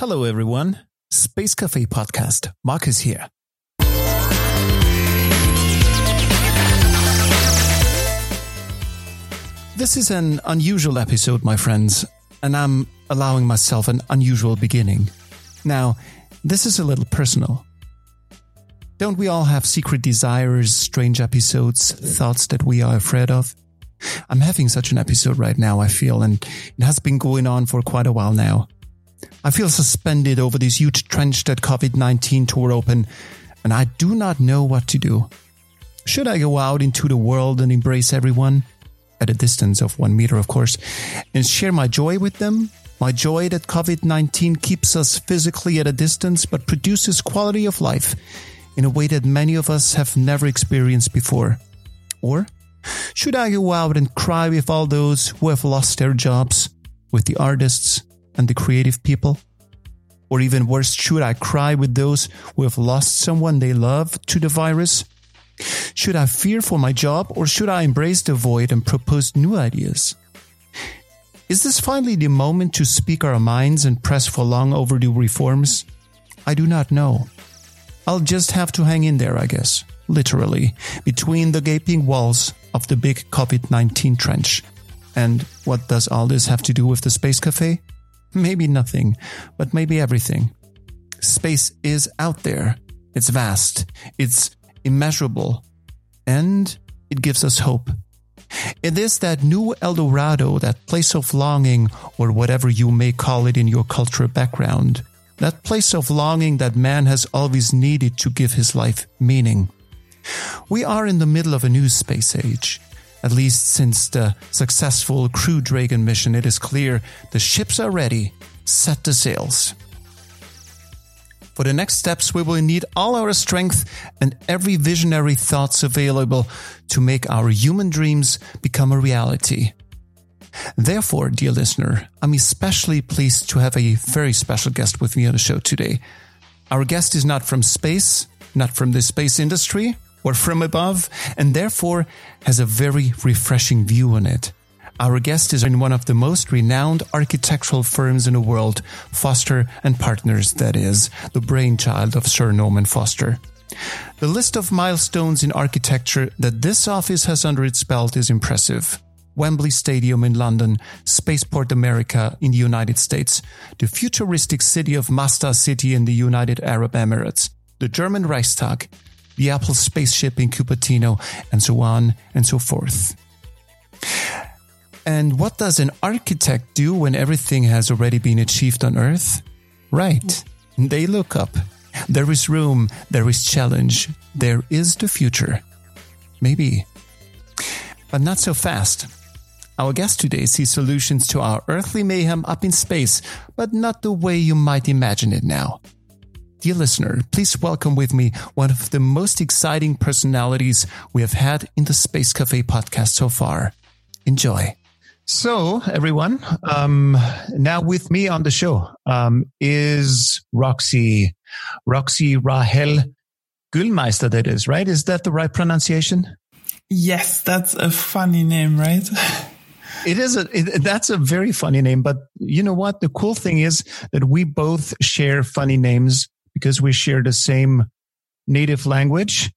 Hello, everyone. Space Cafe podcast. Markus here. This is an unusual episode, my friends, and I'm allowing myself an unusual beginning. Now, this is a little personal. Don't we all have secret desires, strange episodes, thoughts that we are afraid of? I'm having such an episode right now, I feel, and it has been going on for quite a while now. I feel suspended over this huge trench that COVID-19 tore open, and I do not know what to do. Should I go out into the world and embrace everyone? At a distance of one meter, of course, and share my joy with them? My joy that COVID 19 keeps us physically at a distance but produces quality of life in a way that many of us have never experienced before. Or should I go out and cry with all those who have lost their jobs, with the artists and the creative people? Or even worse, should I cry with those who have lost someone they love to the virus? Should I fear for my job or should I embrace the void and propose new ideas? Is this finally the moment to speak our minds and press for long overdue reforms? I do not know. I'll just have to hang in there, I guess, literally, between the gaping walls of the big COVID 19 trench. And what does all this have to do with the Space Cafe? Maybe nothing, but maybe everything. Space is out there. It's vast. It's immeasurable, and it gives us hope. It is that new El Dorado, that place of longing, or whatever you may call it in your cultural background, that place of longing that man has always needed to give his life meaning. We are in the middle of a new space age. At least since the successful Crew Dragon mission, it is clear the ships are ready. Set the sails. For the next steps, we will need all our strength and every visionary thoughts available to make our human dreams become a reality. Therefore, dear listener, I'm especially pleased to have a very special guest with me on the show today. Our guest is not from space, not from the space industry, or from above, and therefore has a very refreshing view on it. Our guest is in one of the most renowned architectural firms in the world, Foster and Partners, that is, the brainchild of Sir Norman Foster. The list of milestones in architecture that this office has under its belt is impressive. Wembley Stadium in London, Spaceport America in the United States, the futuristic city of Masdar City in the United Arab Emirates, the German Reichstag, the Apple spaceship in Cupertino, and so on and so forth. And what does an architect do when everything has already been achieved on Earth? Right. They look up. There is room, there is challenge, there is the future. Maybe. But not so fast. Our guest today sees solutions to our earthly mayhem up in space, but not the way you might imagine it now. Dear listener, please welcome with me one of the most exciting personalities we have had in the Space Cafe podcast so far. Enjoy. So, everyone, um, now with me on the show um, is Roxy, Roxy Rahel Gülmeister. That is right. Is that the right pronunciation? Yes, that's a funny name, right? it is a it, that's a very funny name. But you know what? The cool thing is that we both share funny names because we share the same native language,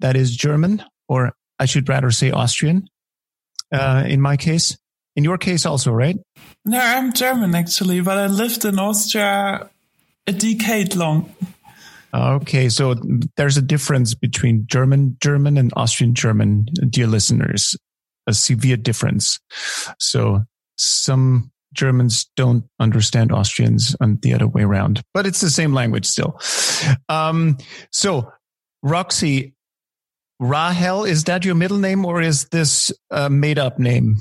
that is German, or I should rather say Austrian. Uh, in my case, in your case also, right? No, I'm German actually, but I lived in Austria a decade long. Okay, so there's a difference between German German and Austrian German, dear listeners, a severe difference. So some Germans don't understand Austrians and the other way around, but it's the same language still. Um, so Roxy, Rahel, is that your middle name or is this a made up name?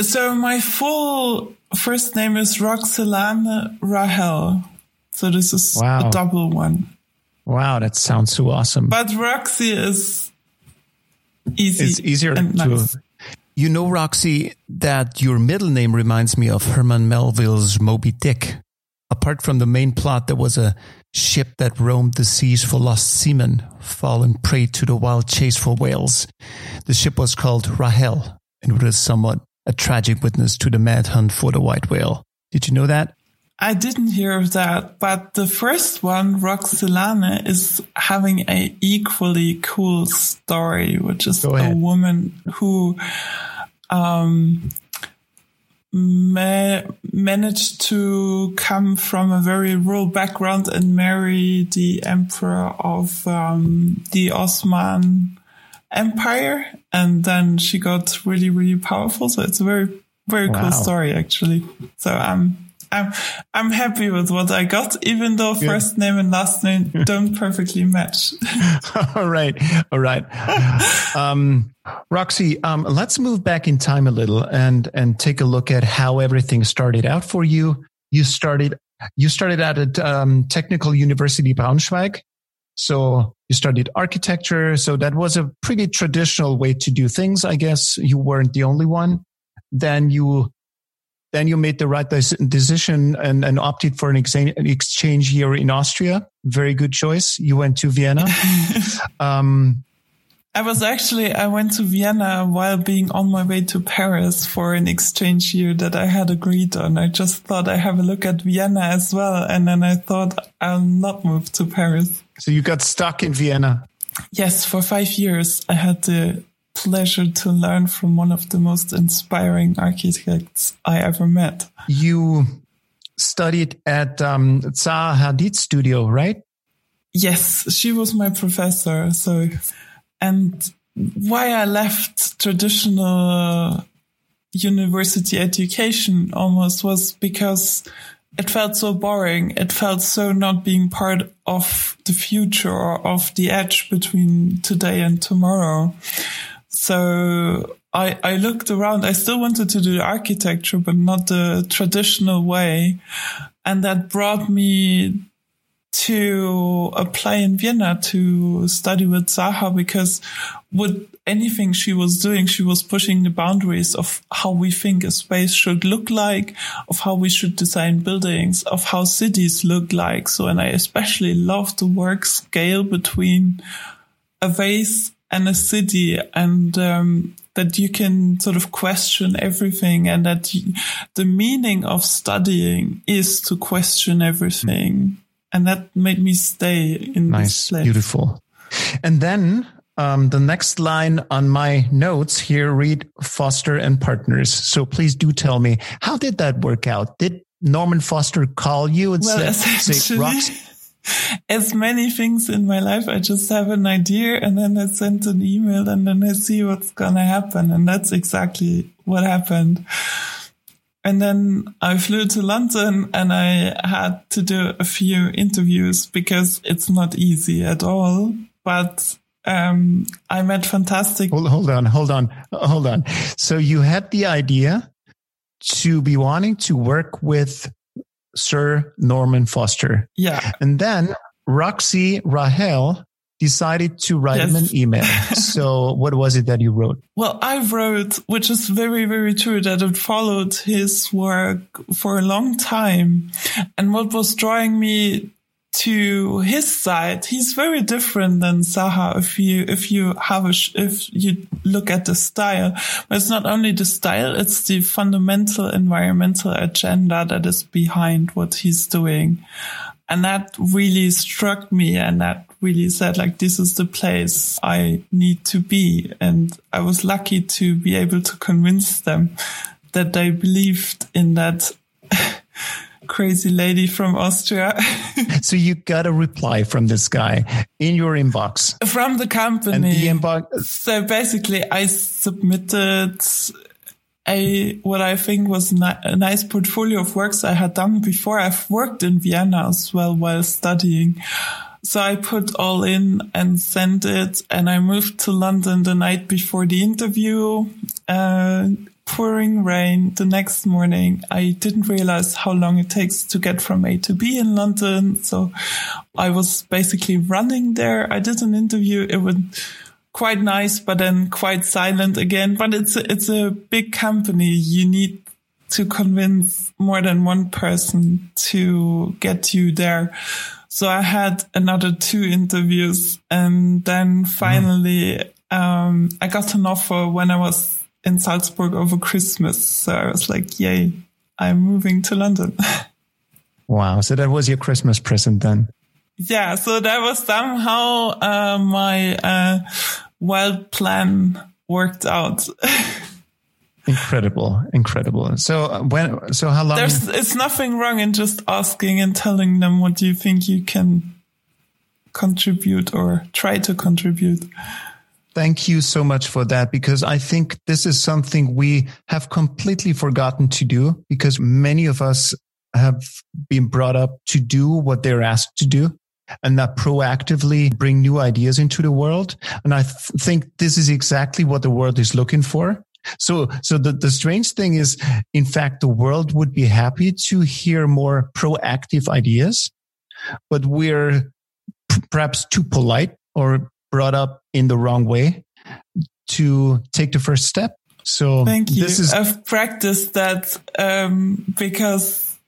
So my full first name is Roxelane Rahel. So this is wow. a double one. Wow, that sounds so awesome. But Roxy is easy. It's easier to. Nice. You know, Roxy, that your middle name reminds me of Herman Melville's Moby Dick. Apart from the main plot, there was a ship that roamed the seas for lost seamen, fallen prey to the wild chase for whales. The ship was called Rahel, and it was somewhat a tragic witness to the mad hunt for the white whale. Did you know that? I didn't hear of that, but the first one, Roxelane, is having a equally cool story, which is a woman who um, ma- managed to come from a very rural background and marry the emperor of um, the Osman Empire, and then she got really, really powerful. So it's a very, very wow. cool story, actually. So um, I'm I'm happy with what I got, even though Good. first name and last name don't perfectly match. all right, all right. um, Roxy, um, let's move back in time a little and and take a look at how everything started out for you. You started you started at a um, Technical University Braunschweig, so you studied architecture. So that was a pretty traditional way to do things, I guess. You weren't the only one. Then you then you made the right decision and, and opted for an exchange year in Austria. Very good choice. You went to Vienna. um, I was actually, I went to Vienna while being on my way to Paris for an exchange year that I had agreed on. I just thought I have a look at Vienna as well. And then I thought I'll not move to Paris. So you got stuck in Vienna? Yes, for five years. I had the pleasure to learn from one of the most inspiring architects I ever met. You studied at um, Zaha Hadid Studio, right? Yes, she was my professor. So, and why I left traditional university education almost was because it felt so boring. It felt so not being part of the future or of the edge between today and tomorrow. So I, I looked around. I still wanted to do architecture, but not the traditional way. And that brought me to apply in Vienna to study with Zaha because with anything she was doing, she was pushing the boundaries of how we think a space should look like, of how we should design buildings, of how cities look like. So, and I especially love the work scale between a vase and a city and um, that you can sort of question everything and that you, the meaning of studying is to question everything and that made me stay in nice this place. beautiful and then um, the next line on my notes here read Foster and Partners. So please do tell me, how did that work out? Did Norman Foster call you and well, say, say as many things in my life, I just have an idea and then I send an email and then I see what's gonna happen. And that's exactly what happened. And then I flew to London and I had to do a few interviews because it's not easy at all. But um, I met fantastic. Hold, hold on, hold on, hold on. So you had the idea to be wanting to work with Sir Norman Foster. Yeah. And then Roxy Rahel decided to write yes. him an email. so what was it that you wrote? Well, I wrote, which is very, very true, that it followed his work for a long time. And what was drawing me to his side, he's very different than Zaha. If you, if you have a, if you look at the style, but it's not only the style, it's the fundamental environmental agenda that is behind what he's doing. And that really struck me and that really said like, this is the place I need to be. And I was lucky to be able to convince them that they believed in that crazy lady from Austria. so you got a reply from this guy in your inbox from the company. And The inbox. So basically, I submitted a what I think was a nice portfolio of works I had done before. I've worked in Vienna as well while studying. So I put all in and sent it and I moved to London the night before the interview. Uh, pouring rain the next morning. I didn't realize how long it takes to get from A to B in London. So I was basically running there. I did an interview. It was quite nice, but then quite silent again. But it's a, it's a big company. You need to convince more than one person to get you there. So I had another two interviews and then finally, um, I got an offer when I was in Salzburg over Christmas. So I was like, yay, I'm moving to London. Wow. So that was your Christmas present then? Yeah. So that was somehow uh, my uh, wild plan worked out. incredible, incredible. So uh, when, so how long? There's, it's nothing wrong in just asking and telling them what do you think you can contribute or try to contribute. Thank you so much for that because I think this is something we have completely forgotten to do because many of us have been brought up to do what they're asked to do and not proactively bring new ideas into the world. And I th- think this is exactly what the world is looking for. So, so the, the strange thing is, in fact, the world would be happy to hear more proactive ideas, but we're p- perhaps too polite or brought up in the wrong way to take the first step. So thank you. Is- I've practiced that um, because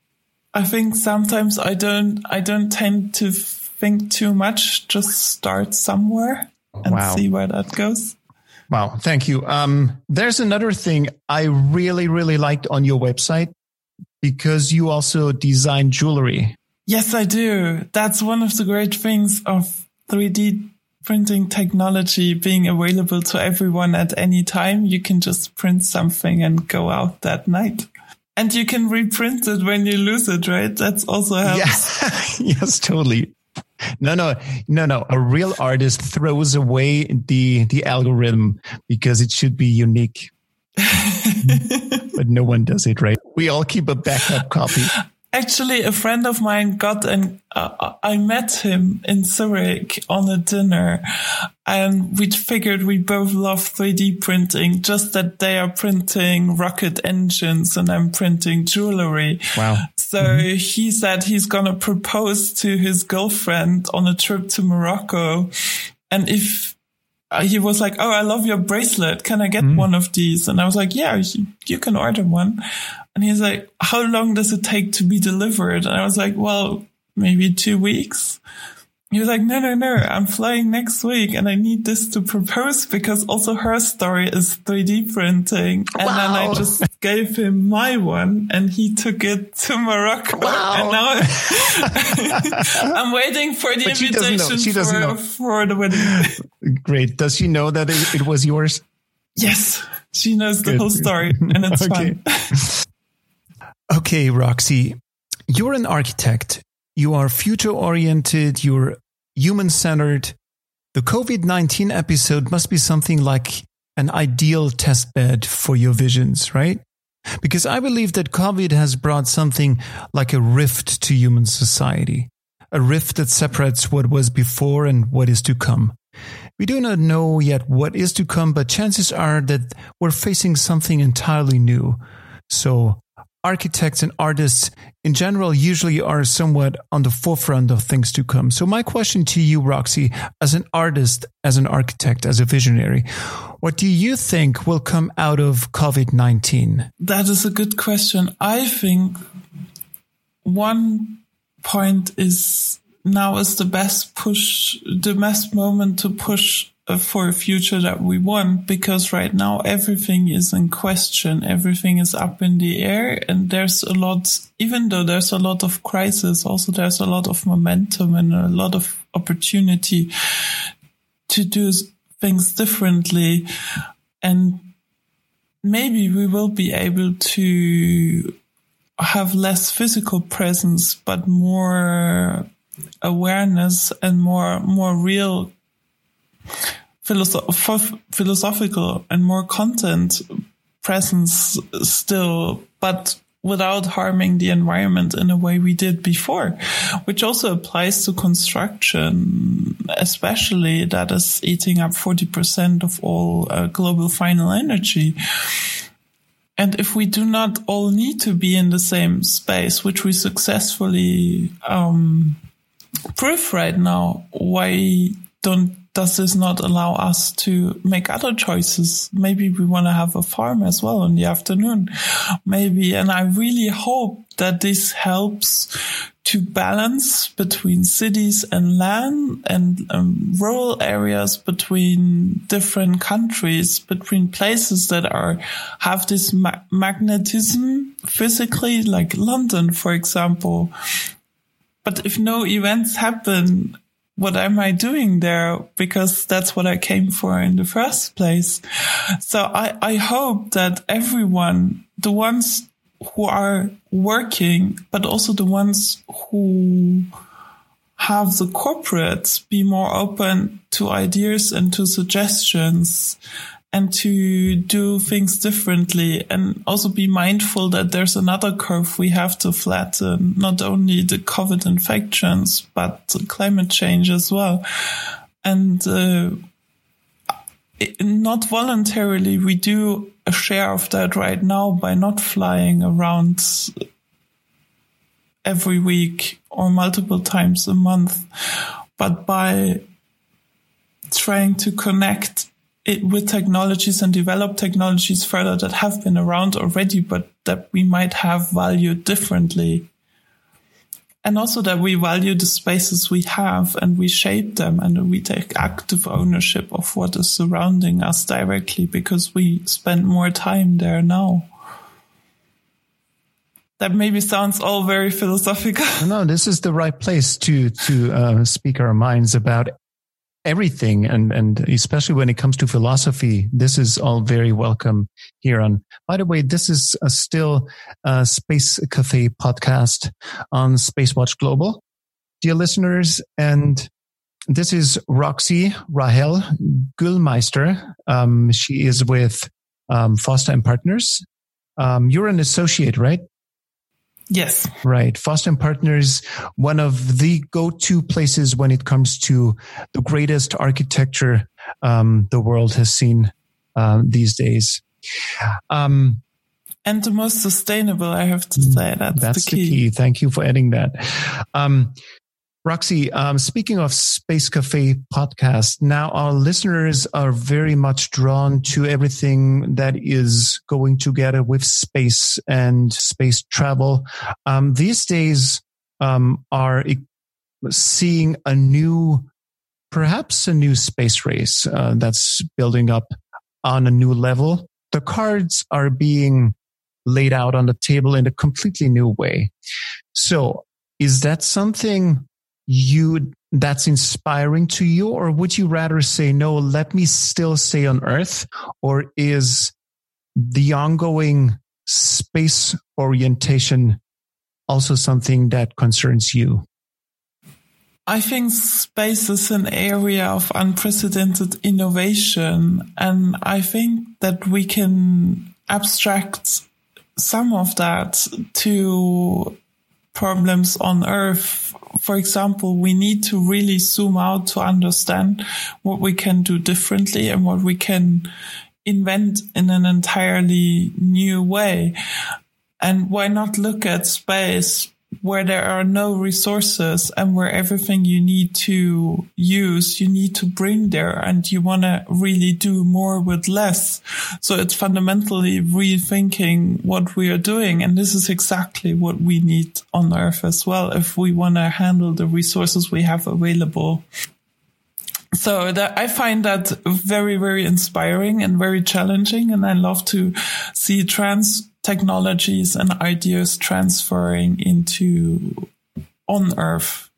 I think sometimes I don't I don't tend to think too much. Just start somewhere and wow. see where that goes. Wow, thank you. Um, there's another thing I really really liked on your website because you also design jewelry. Yes, I do. That's one of the great things of 3D printing technology being available to everyone at any time. You can just print something and go out that night. And you can reprint it when you lose it, right? That's also helps. Yeah. yes, totally. No, no, no, no. A real artist throws away the the algorithm because it should be unique. but no one does it, right? We all keep a backup copy. Actually, a friend of mine got an, uh, I met him in Zurich on a dinner and we figured we both love 3D printing, just that they are printing rocket engines and I'm printing jewelry. Wow. So mm-hmm. he said he's going to propose to his girlfriend on a trip to Morocco. And if uh, he was like, Oh, I love your bracelet. Can I get mm. one of these? And I was like, Yeah, you, you can order one. And he's like, How long does it take to be delivered? And I was like, Well, maybe two weeks he was like, no, no, no, I'm flying next week and I need this to propose because also her story is 3D printing. And wow. then I just gave him my one and he took it to Morocco. Wow. And now I'm waiting for the but invitation she doesn't know. For, for the wedding. Great. Does she know that it, it was yours? Yes. She knows Good. the whole story and it's okay. fine. Okay, Roxy, you're an architect you are future oriented, you're human centered. The COVID 19 episode must be something like an ideal test bed for your visions, right? Because I believe that COVID has brought something like a rift to human society, a rift that separates what was before and what is to come. We do not know yet what is to come, but chances are that we're facing something entirely new. So architects and artists in general usually are somewhat on the forefront of things to come. So my question to you, Roxy, as an artist, as an architect, as a visionary, what do you think will come out of COVID-19? That is a good question. I think one point is now is the best push, the best moment to push Uh, for a future that we want because right now everything is in question. Everything is up in the air and there's a lot, even though there's a lot of crisis, also there's a lot of momentum and a lot of opportunity to do things differently. And maybe we will be able to have less physical presence, but more awareness and more, more real philosoph- philosophical and more content presence still, but without harming the environment in a way we did before, which also applies to construction, especially that is eating up 40% of all uh, global final energy. And if we do not all need to be in the same space, which we successfully um, prove right now, why don't does this not allow us to make other choices? Maybe we want to have a farm as well in the afternoon. Maybe, and I really hope that this helps to balance between cities and land and um, rural areas between different countries, between places that are, have this ma- magnetism physically, like London, for example. But if no events happen, what am I doing there? Because that's what I came for in the first place. So I, I hope that everyone, the ones who are working, but also the ones who have the corporates be more open to ideas and to suggestions and to do things differently and also be mindful that there's another curve we have to flatten, not only the COVID infections, but climate change as well. And, uh, not voluntarily, we do a share of that right now by not flying around every week or multiple times a month, but by trying to connect it with technologies and develop technologies further that have been around already, but that we might have valued differently. And also that we value the spaces we have and we shape them and we take active ownership of what is surrounding us directly because we spend more time there now. That maybe sounds all very philosophical. No, this is the right place to to uh, speak our minds about everything and and especially when it comes to philosophy this is all very welcome here on. By the way this is a still a space cafe podcast on space watch global. Dear listeners and this is roxy rahel gülmeister um, she is with um, foster and partners. Um, you're an associate right Yes. Right. Foster and Partners, one of the go-to places when it comes to the greatest architecture um, the world has seen uh, these days. Um, and the most sustainable, I have to say. That's, that's the, key. the key. Thank you for adding that. Um, Roxy, um, speaking of Space Cafe podcast, now our listeners are very much drawn to everything that is going together with space and space travel. Um, these days um, are seeing a new, perhaps a new space race uh, that's building up on a new level. The cards are being laid out on the table in a completely new way. So is that something you that's inspiring to you or would you rather say no let me still stay on earth or is the ongoing space orientation also something that concerns you I think space is an area of unprecedented innovation. And I think that we can abstract some of that to problems on earth. For example, we need to really zoom out to understand what we can do differently and what we can invent in an entirely new way. And why not look at space where there are no resources and where everything you need to use, you need to bring there and you want to really do more with less. So it's fundamentally rethinking what we are doing. And this is exactly what we need on earth as well. If we want to handle the resources we have available. So that I find that very, very inspiring and very challenging. And I love to see trans technologies and ideas transferring into on earth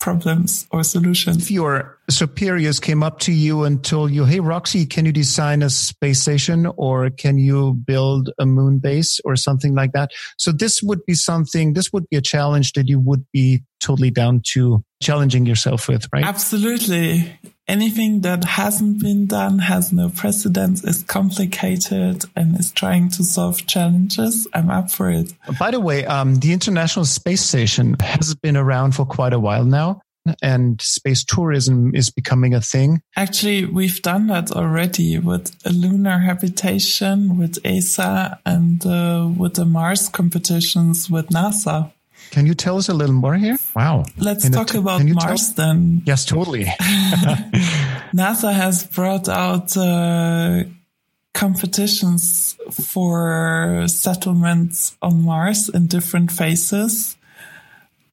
problems or solutions. If your superiors came up to you and told you, Hey, Roxy, can you design a space station or can you build a moon base or something like that? So this would be something, this would be a challenge that you would be totally down to challenging yourself with, right? Absolutely anything that hasn't been done, has no precedence, is complicated, and is trying to solve challenges, I'm up for it. By the way, um, the International Space Station has been around for quite a while now. And space tourism is becoming a thing. Actually, we've done that already with a lunar habitation with ESA and uh, with the Mars competitions with NASA. Can you tell us a little more here? Wow. Let's can talk about Mars tell? then. Yes, totally. NASA has brought out uh, competitions for settlements on Mars in different phases.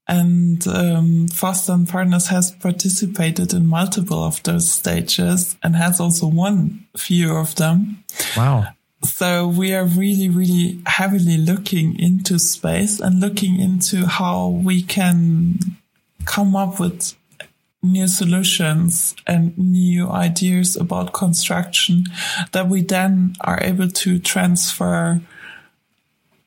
And um, Foster and Partners has participated in multiple of those stages and has also won few of them. Wow. So we are really, really heavily looking into space and looking into how we can come up with new solutions and new ideas about construction that we then are able to transfer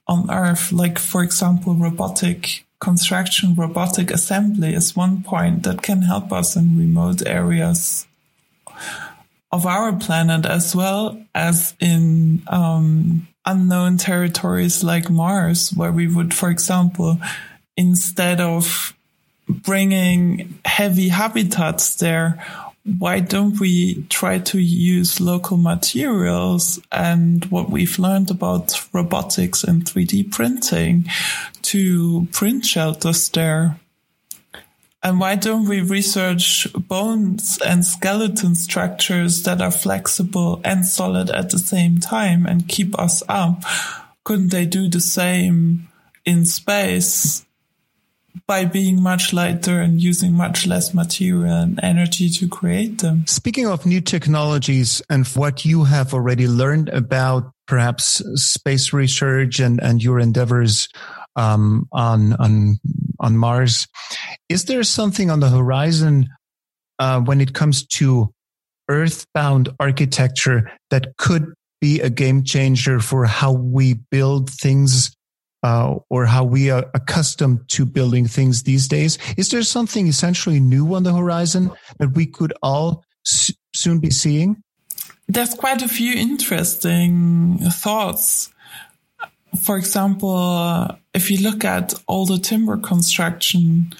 on Earth. Like, for example, robotic construction, robotic assembly is one point that can help us in remote areas of our planet as well as in um, unknown territories like Mars, where we would, for example, instead of bringing heavy habitats there, why don't we try to use local materials and what we've learned about robotics and 3D printing to print shelters there? And why don't we research bones and skeleton structures that are flexible and solid at the same time and keep us up? Couldn't they do the same in space by being much lighter and using much less material and energy to create them? Speaking of new technologies and what you have already learned about perhaps space research and, and your endeavors um, on on on Mars. Is there something on the horizon uh, when it comes to earthbound architecture that could be a game changer for how we build things uh, or how we are accustomed to building things these days? Is there something essentially new on the horizon that we could all soon be seeing? There's quite a few interesting thoughts for example, if you look at all the timber construction,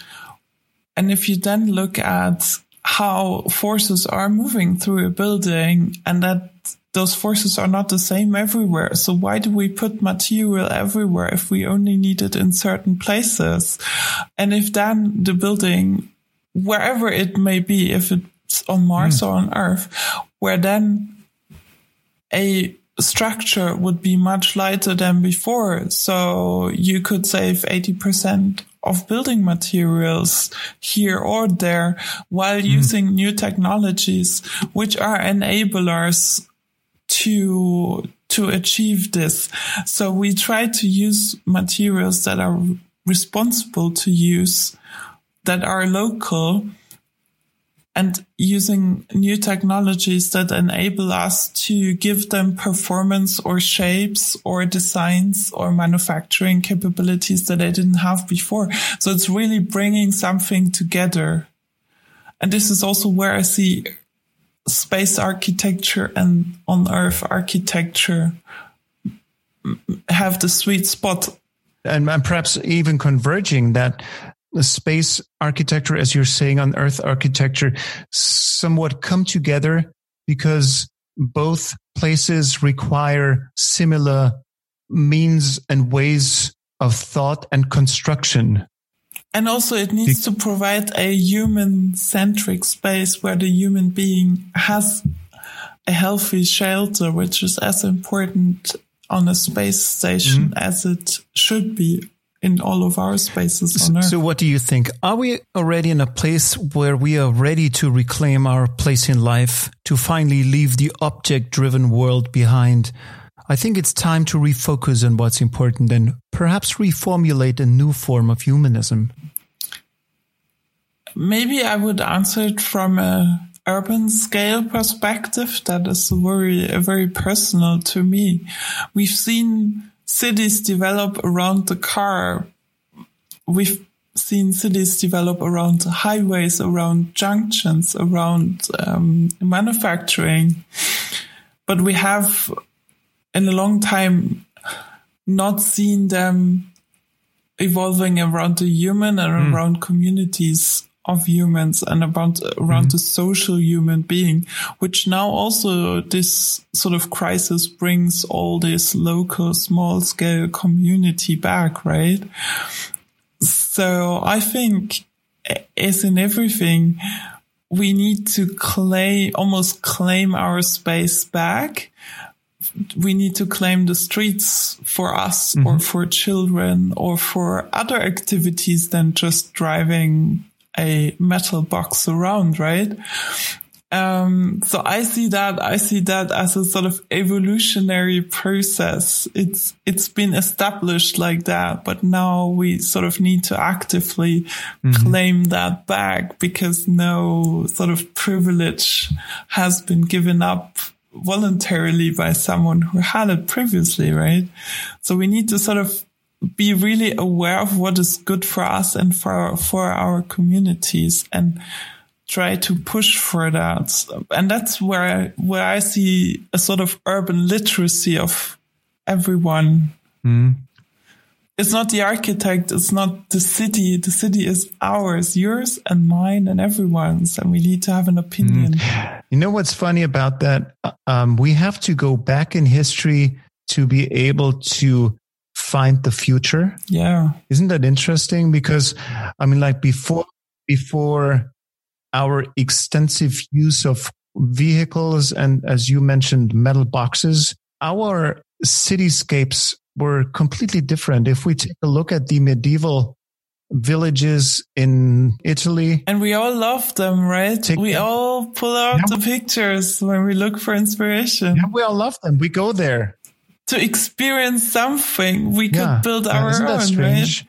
and if you then look at how forces are moving through a building and that those forces are not the same everywhere. So why do we put material everywhere if we only need it in certain places? And if then the building, wherever it may be, if it's on Mars mm. or on Earth, where then a structure would be much lighter than before. So you could save 80% of building materials here or there while mm. using new technologies, which are enablers to, to achieve this. So we try to use materials that are responsible to use that are local and using new technologies that enable us to give them performance or shapes or designs or manufacturing capabilities that they didn't have before. So it's really bringing something together. And this is also where I see space architecture and on earth architecture have the sweet spot. And, and perhaps even converging that space architecture, as you're saying, on Earth architecture, somewhat come together because both places require similar means and ways of thought and construction. And also it needs to provide a human centric space where the human being has a healthy shelter, which is as important on a space station mm-hmm. as it should be in all of our spaces on Earth. So, what do you think? Are we already in a place where we are ready to reclaim our place in life, to finally leave the object driven world behind? I think it's time to refocus on what's important and perhaps reformulate a new form of humanism. Maybe I would answer it from a urban scale perspective that is very, very personal to me. We've seen cities develop around the car. We've seen cities develop around highways, around junctions, around um, manufacturing. But we have, in a long time, not seen them evolving around the human and mm. around communities of humans and about around mm-hmm. the social human being, which now also this sort of crisis brings all this local small scale community back, right? So I think, as in everything, we need to claim, almost claim our space back. We need to claim the streets for us mm-hmm. or for children or for other activities than just driving a metal box around, right? Um, so I see that, I see that as a sort of evolutionary process. It's, it's been established like that, but now we sort of need to actively mm-hmm. claim that back because no sort of privilege has been given up voluntarily by someone who had it previously, right? So we need to sort of be really aware of what is good for us and for, for our communities and, try to push for that. And that's where I, where I see a sort of urban literacy of everyone. Mm. It's not the architect. It's not the city. The city is ours, yours and mine and everyone's. And we need to have an opinion. Mm. You know what's funny about that? Um, we have to go back in history to be able to find the future. Yeah. Isn't that interesting? Because I mean, like before, before our extensive use of vehicles and, as you mentioned, metal boxes, our cityscapes were completely different. If we take a look at the medieval villages in Italy. And we all love them, right? we them. all pull out yeah, the pictures when we look for inspiration. Yeah, we all love them. We go there. To experience something, we yeah. could build our own, right?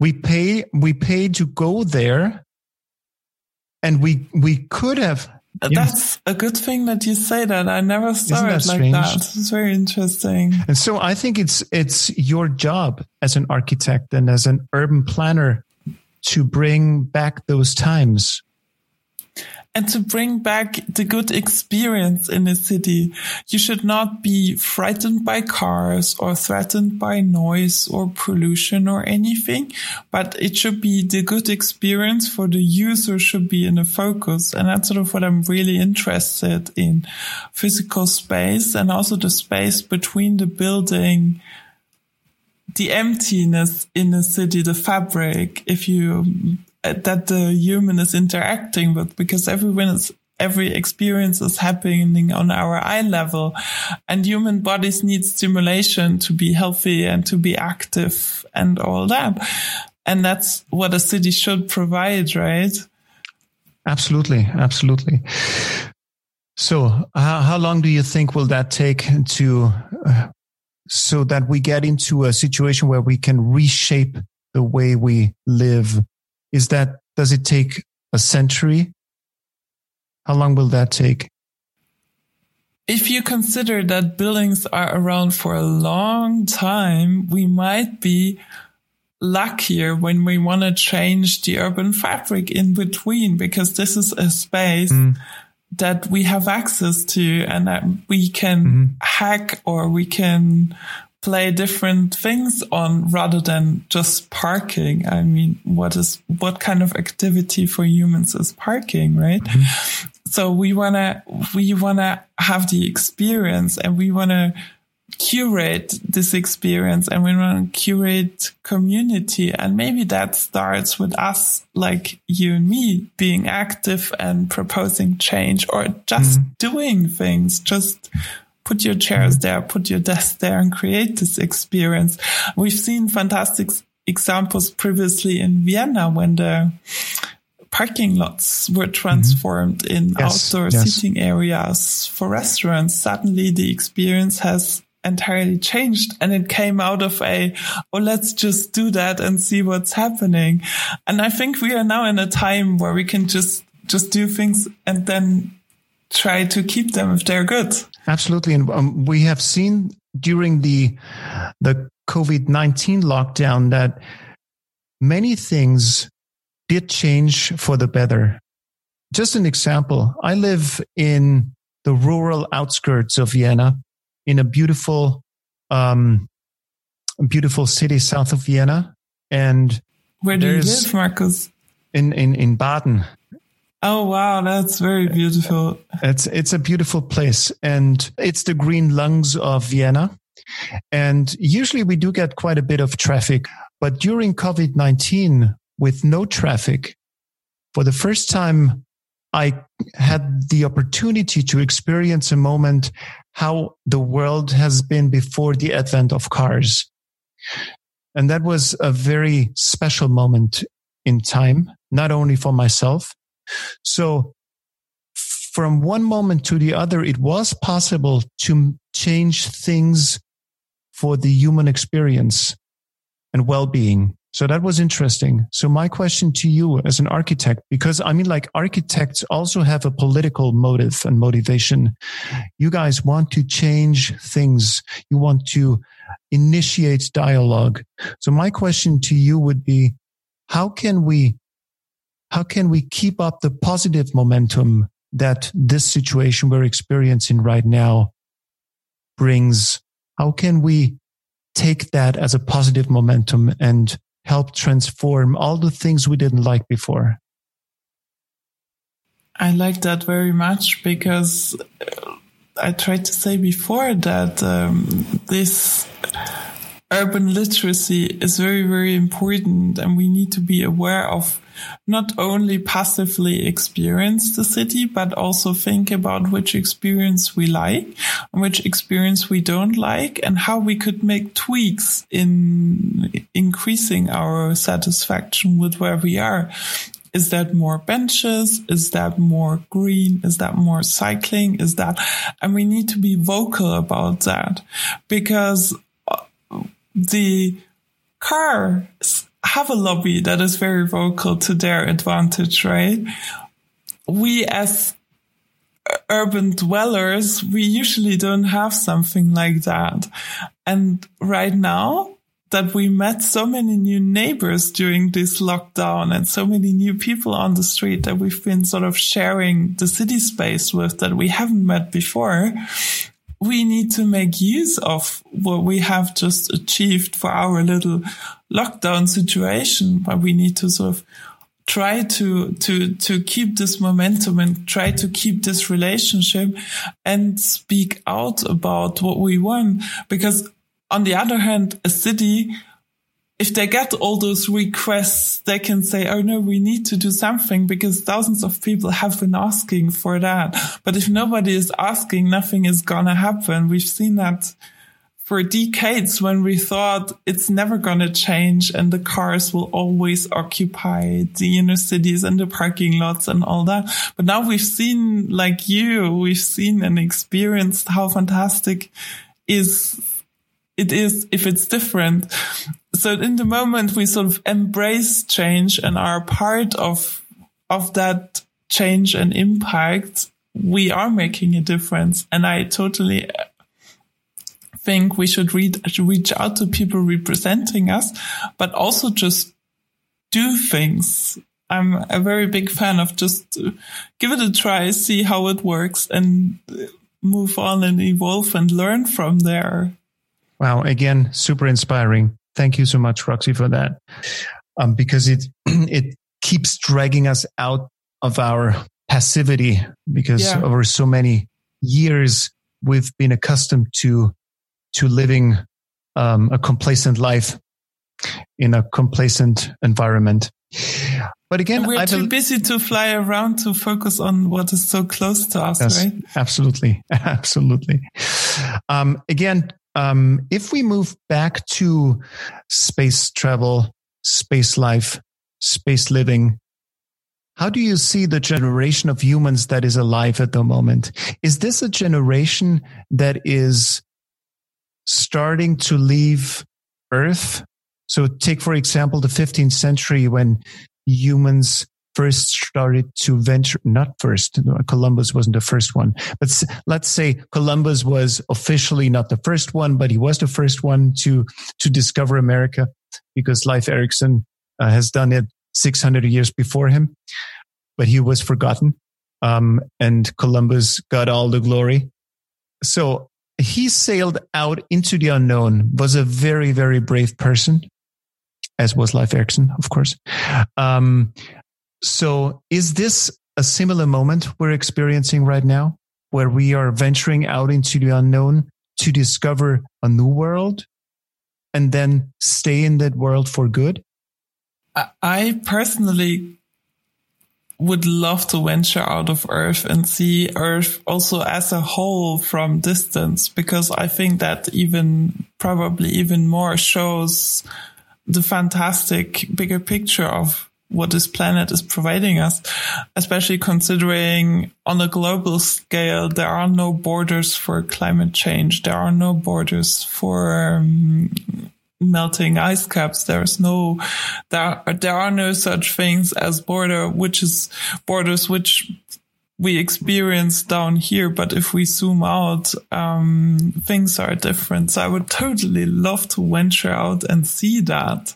We pay, we pay to go there and we we could have that's a good thing that you say that. I never saw it like that. It's very interesting. And so I think it's it's your job as an architect and as an urban planner to bring back those times and to bring back the good experience in a city. You should not be frightened by cars or threatened by noise or pollution or anything, but it should be the good experience for the user should be in the focus. And that's sort of what I'm really interested in physical space and also the space between the building the emptiness in a city, the fabric, if you that the human is interacting with because everyone is every experience is happening on our eye level. And human bodies need stimulation to be healthy and to be active and all that. And that's what a city should provide right? Absolutely absolutely. So uh, how long do you think will that take to uh, so that we get into a situation where we can reshape the way we live is that, does it take a century? How long will that take? If you consider that buildings are around for a long time, we might be luckier when we want to change the urban fabric in between because this is a space mm. that we have access to and that we can mm-hmm. hack or we can play different things on rather than just parking. I mean, what is, what kind of activity for humans is parking, right? Mm-hmm. So we want to, we want to have the experience and we want to curate this experience and we want to curate community. And maybe that starts with us, like you and me being active and proposing change or just mm-hmm. doing things, just put your chairs there, put your desk there and create this experience. We've seen fantastic examples previously in Vienna when the parking lots were transformed mm-hmm. in yes, outdoor yes. seating areas for restaurants. Suddenly the experience has entirely changed and it came out of a, oh, let's just do that and see what's happening. And I think we are now in a time where we can just, just do things and then try to keep them if they're good. Absolutely, and um, we have seen during the the COVID nineteen lockdown that many things did change for the better. Just an example: I live in the rural outskirts of Vienna, in a beautiful, um, beautiful city south of Vienna, and where do you live, Markus? In in in Baden. Oh wow, that's very beautiful. It's it's a beautiful place and it's the green lungs of Vienna. And usually we do get quite a bit of traffic, But during COVID 19, with no traffic, for the first time, I had the opportunity to experience a moment how the world has been before the advent of cars. And that was a very special moment in time, not only for myself. So from one moment to the other, it was possible to change things for the human experience and well-being. So that was interesting. So my question to you as an architect, because I mean, like architects also have a political motive and motivation. You guys want to change things. You want to initiate dialogue. So my question to you would be, how can we, how can we keep up the positive momentum that this situation we're experiencing right now brings? How can we take that as a positive momentum and help transform all the things we didn't like before. I like that very much because I tried to say before that um, this urban literacy is very, very important and we need to be aware of not only passively experience the city, but also think about which experience we like and which experience we don't like and how we could make tweaks in increasing our satisfaction with where we are. Is that more benches? Is that more green? Is that more cycling? Is that, and we need to be vocal about that because uh, the cars have a lobby that is very vocal to their advantage, right? We as urban dwellers, we usually don't have something like that. And right now that we met so many new neighbors during this lockdown and so many new people on the street that we've been sort of sharing the city space with that we haven't met before we need to make use of what we have just achieved for our little lockdown situation, but we need to sort of try to to to keep this momentum and try to keep this relationship and speak out about what we want. Because on the other hand a city if they get all those requests, they can say, Oh no, we need to do something because thousands of people have been asking for that. But if nobody is asking, nothing is going to happen. We've seen that for decades when we thought it's never going to change and the cars will always occupy the inner cities and the parking lots and all that. But now we've seen, like you, we've seen and experienced how fantastic is it is if it's different. So in the moment we sort of embrace change and are part of, of that change and impact, we are making a difference. And I totally think we should read, reach out to people representing us, but also just do things. I'm a very big fan of just give it a try, see how it works and move on and evolve and learn from there. Wow. Again, super inspiring. Thank you so much, Roxy, for that. Um, because it, it keeps dragging us out of our passivity because yeah. over so many years, we've been accustomed to, to living, um, a complacent life in a complacent environment. But again, and we're I've too busy to fly around to focus on what is so close to us, yes, right? Absolutely. Absolutely. Um, again, um, if we move back to space travel, space life, space living, how do you see the generation of humans that is alive at the moment? Is this a generation that is starting to leave Earth? So take, for example, the 15th century when humans first started to venture, not first, Columbus wasn't the first one, but let's say Columbus was officially not the first one, but he was the first one to, to discover America because Leif Erikson uh, has done it 600 years before him, but he was forgotten. Um, and Columbus got all the glory. So he sailed out into the unknown, was a very, very brave person as was Leif Erikson, of course. Um, so is this a similar moment we're experiencing right now where we are venturing out into the unknown to discover a new world? and then stay in that world for good? I personally would love to venture out of Earth and see Earth also as a whole from distance, because I think that even probably even more shows the fantastic bigger picture of what this planet is providing us, especially considering on a global scale, there are no borders for climate change. There are no borders for um, melting ice caps. There's no, there, there are no such things as border, which is borders, which we experience down here. But if we zoom out, um, things are different. So I would totally love to venture out and see that.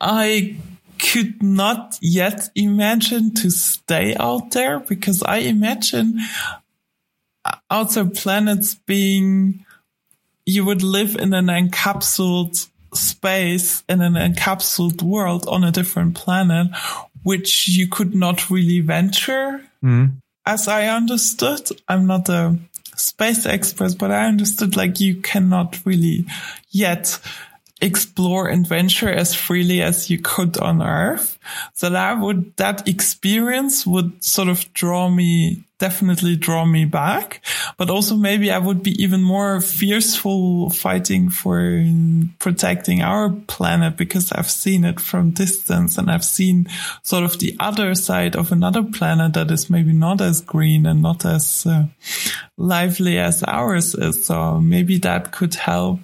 I could not yet imagine to stay out there because I imagine outer planets being you would live in an encapsulated space in an encapsulated world on a different planet, which you could not really venture. Mm. As I understood, I'm not a space expert, but I understood like you cannot really yet explore and venture as freely as you could on Earth. So that would, that experience would sort of draw me, definitely draw me back. But also maybe I would be even more fearful fighting for protecting our planet because I've seen it from distance and I've seen sort of the other side of another planet that is maybe not as green and not as uh, lively as ours is. So maybe that could help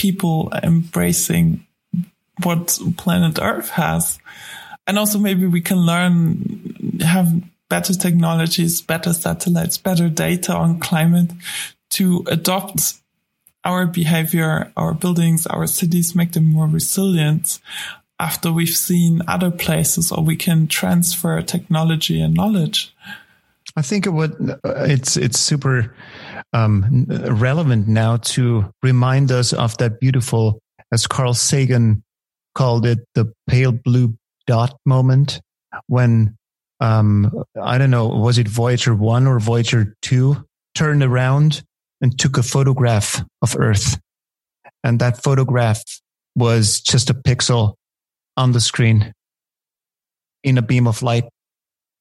people embracing what planet Earth has. And also maybe we can learn, have better technologies, better satellites, better data on climate to adopt our behavior, our buildings, our cities, make them more resilient after we've seen other places or we can transfer technology and knowledge. I think it would, it's, it's super um, relevant now to remind us of that beautiful, as Carl Sagan called it, the pale blue dot moment when um, I don't know, was it Voyager 1 or Voyager 2 turned around and took a photograph of Earth. And that photograph was just a pixel on the screen in a beam of light,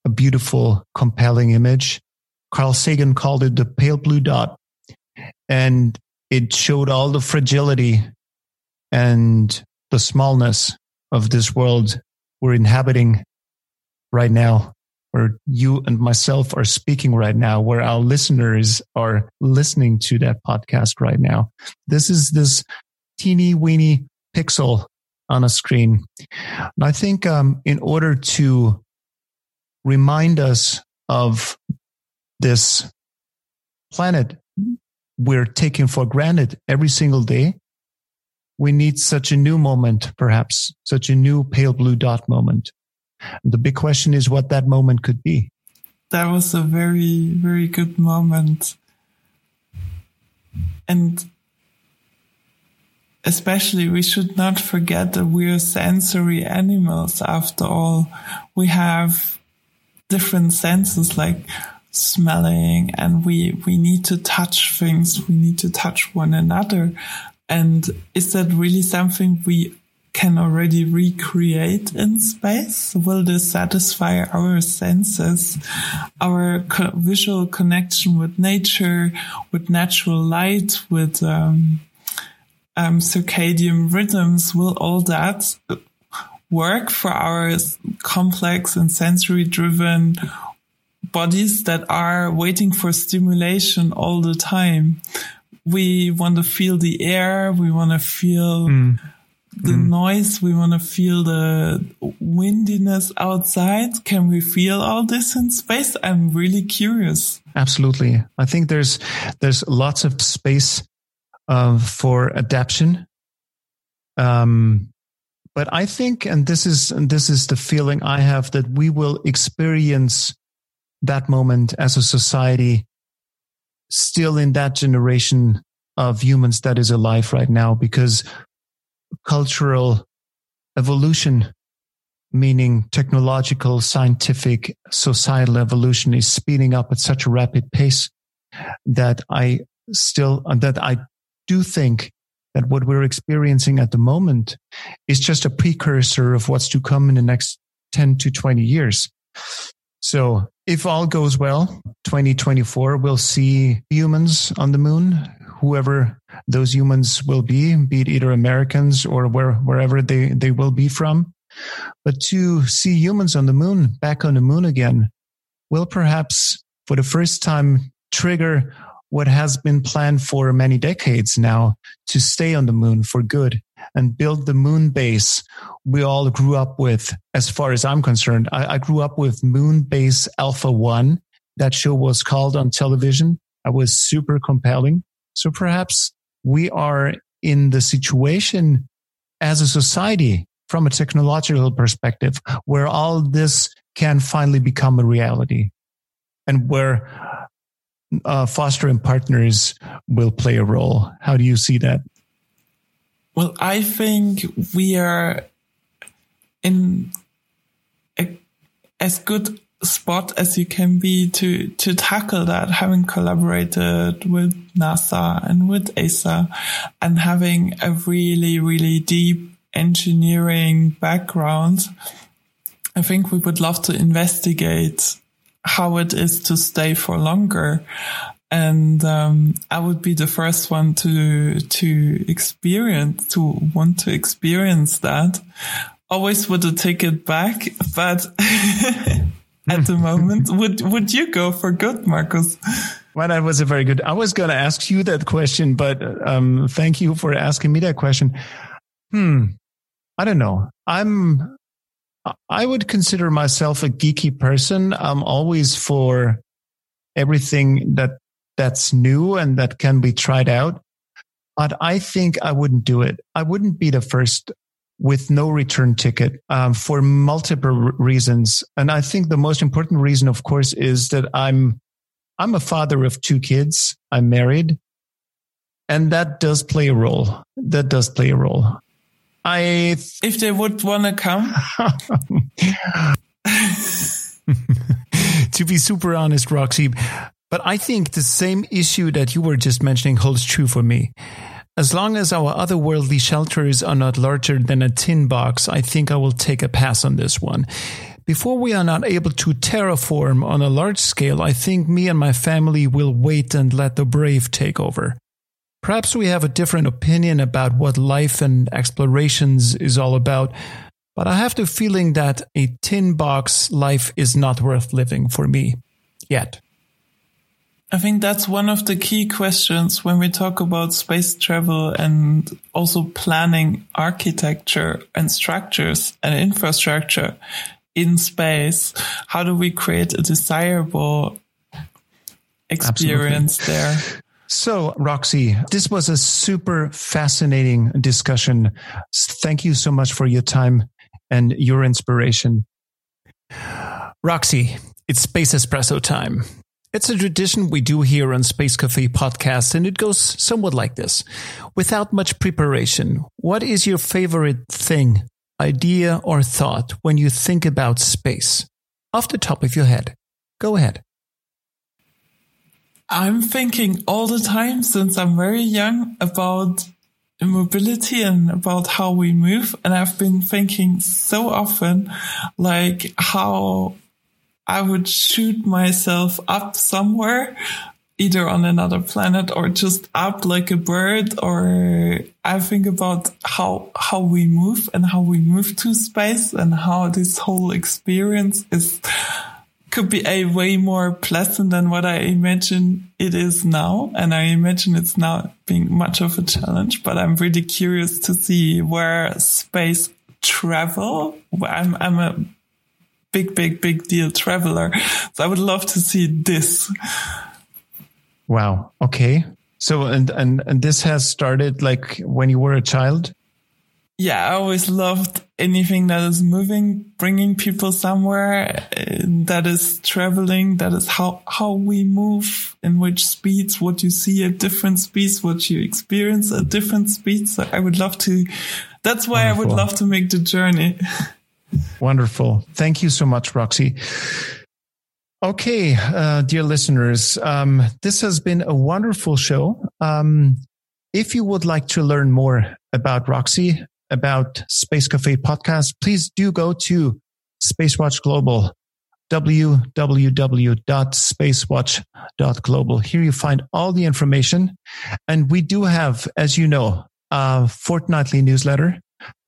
a beautiful, compelling image. Carl Sagan called it the pale blue dot. And it showed all the fragility and the smallness of this world we're inhabiting right now, where you and myself are speaking right now, where our listeners are listening to that podcast right now. This is this teeny weeny pixel on a screen. And I think um, in order to remind us of this planet we're taking for granted every single day, we need such a new moment, perhaps such a new pale blue dot moment. And the big question is what that moment could be. That was a very, very good moment. And especially we should not forget that we're sensory animals after all. We have different senses like smelling and we we need to touch things we need to touch one another. And is that really something we can already recreate in space? Will this satisfy our senses our co visual connection with nature with natural light with um, um, circadian rhythms? Will all that work for our complex and sensory driven bodies that are waiting for stimulation all the time. We want to feel the air. We want to feel mm. the mm. noise. We want to feel the windiness outside. Can we feel all this in space? I'm really curious. Absolutely. I think there's, there's lots of space uh, for adaptation. Um, but I think, and this is, and this is the feeling I have that we will experience that moment as a society still in that generation of humans that is alive right now because cultural evolution meaning technological scientific societal evolution is speeding up at such a rapid pace that i still that i do think that what we're experiencing at the moment is just a precursor of what's to come in the next 10 to 20 years. So if all goes well, 2024, we'll see humans on the moon, whoever those humans will be, be it either Americans or where, wherever they, they will be from. But to see humans on the moon, back on the moon again, will perhaps for the first time trigger what has been planned for many decades now to stay on the moon for good and build the moon base we all grew up with, as far as I'm concerned. I, I grew up with Moon Base Alpha One. That show was called on television. I was super compelling. So perhaps we are in the situation as a society from a technological perspective where all this can finally become a reality and where uh, Foster + Partners will play a role. How do you see that? Well, I think we are in a, as good spot as you can be to to tackle that having collaborated with NASA and with ESA and having a really really deep engineering background I think we would love to investigate how it is to stay for longer and um, I would be the first one to to experience to want to experience that always with a ticket back but at the moment. Would would you go for good, Markus? Well, that was a very good. I was going to ask you that question, but um, thank you for asking me that question. Hmm, I don't know. I'm. I would consider myself a geeky person. I'm always for everything that that's new and that can be tried out. But I think I wouldn't do it. I wouldn't be the first with no return ticket um, for multiple reasons. And I think the most important reason, of course, is that I'm I'm a father of two kids. I'm married, and that does play a role. That does play a role. I th- if they would want to come. to be super honest, Roxy, but I think the same issue that you were just mentioning holds true for me. As long as our otherworldly shelters are not larger than a tin box, I think I will take a pass on this one. Before we are not able to terraform on a large scale, I think me and my family will wait and let the brave take over. Perhaps we have a different opinion about what life and explorations is all about, but I have the feeling that a tin box life is not worth living for me. Yet. I think that's one of the key questions when we talk about space travel and also planning architecture and structures and infrastructure in space. How do we create a desirable experience Absolutely. there? So, Roxy, this was a super fascinating discussion. Thank you so much for your time and your inspiration. Roxy, it's Space Espresso time. It's a tradition we do here on Space Cafe podcast, and it goes somewhat like this. Without much preparation, what is your favorite thing, idea, or thought when you think about space? Off the top of your head. Go ahead. I'm thinking all the time since I'm very young about mobility and about how we move. And I've been thinking so often, like how I would shoot myself up somewhere, either on another planet or just up like a bird. Or I think about how, how we move and how we move to space and how this whole experience is, could be a way more pleasant than what I imagine it is now. And I imagine it's now being much of a challenge, but I'm really curious to see where space travel. I'm, I'm a big, big, big deal traveler. So I would love to see this. Wow. Okay. So, and, and, and this has started like when you were a child? Yeah, I always loved anything that is moving, bringing people somewhere, uh, that is traveling, that is how, how we move, in which speeds, what you see at different speeds, what you experience at different speeds. So I would love to, that's why Wonderful. I would love to make the journey. Wonderful. Thank you so much, Roxy. Okay, uh, dear listeners, um, this has been a wonderful show. Um, if you would like to learn more about Roxy, about Space Cafe podcast, please do go to Spacewatch Global, www.spacewatch.global. Here you find all the information. And we do have, as you know, a fortnightly newsletter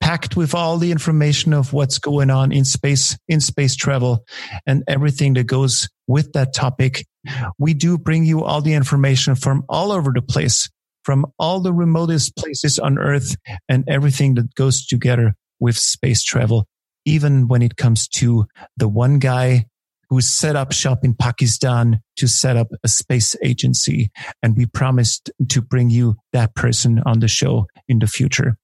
packed with all the information of what's going on in space, in space travel and everything that goes with that topic. We do bring you all the information from all over the place, from all the remotest places on earth and everything that goes together with space travel, even when it comes to the one guy who set up shop in Pakistan to set up a space agency. And we promised to bring you that person on the show in the future.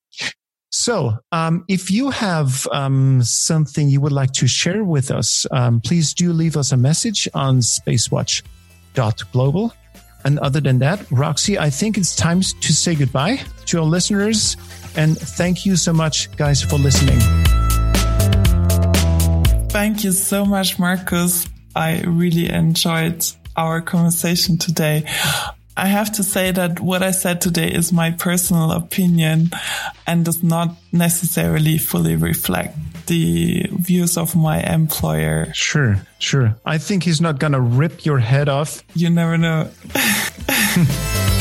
So, um, if you have um, something you would like to share with us, um, please do leave us a message on spacewatch.global. And other than that, Roxy, I think it's time to say goodbye to our listeners. And thank you so much, guys, for listening. Thank you so much, Markus. I really enjoyed our conversation today. I have to say that what I said today is my personal opinion and does not necessarily fully reflect the views of my employer. Sure, sure. I think he's not to rip your head off. You never know.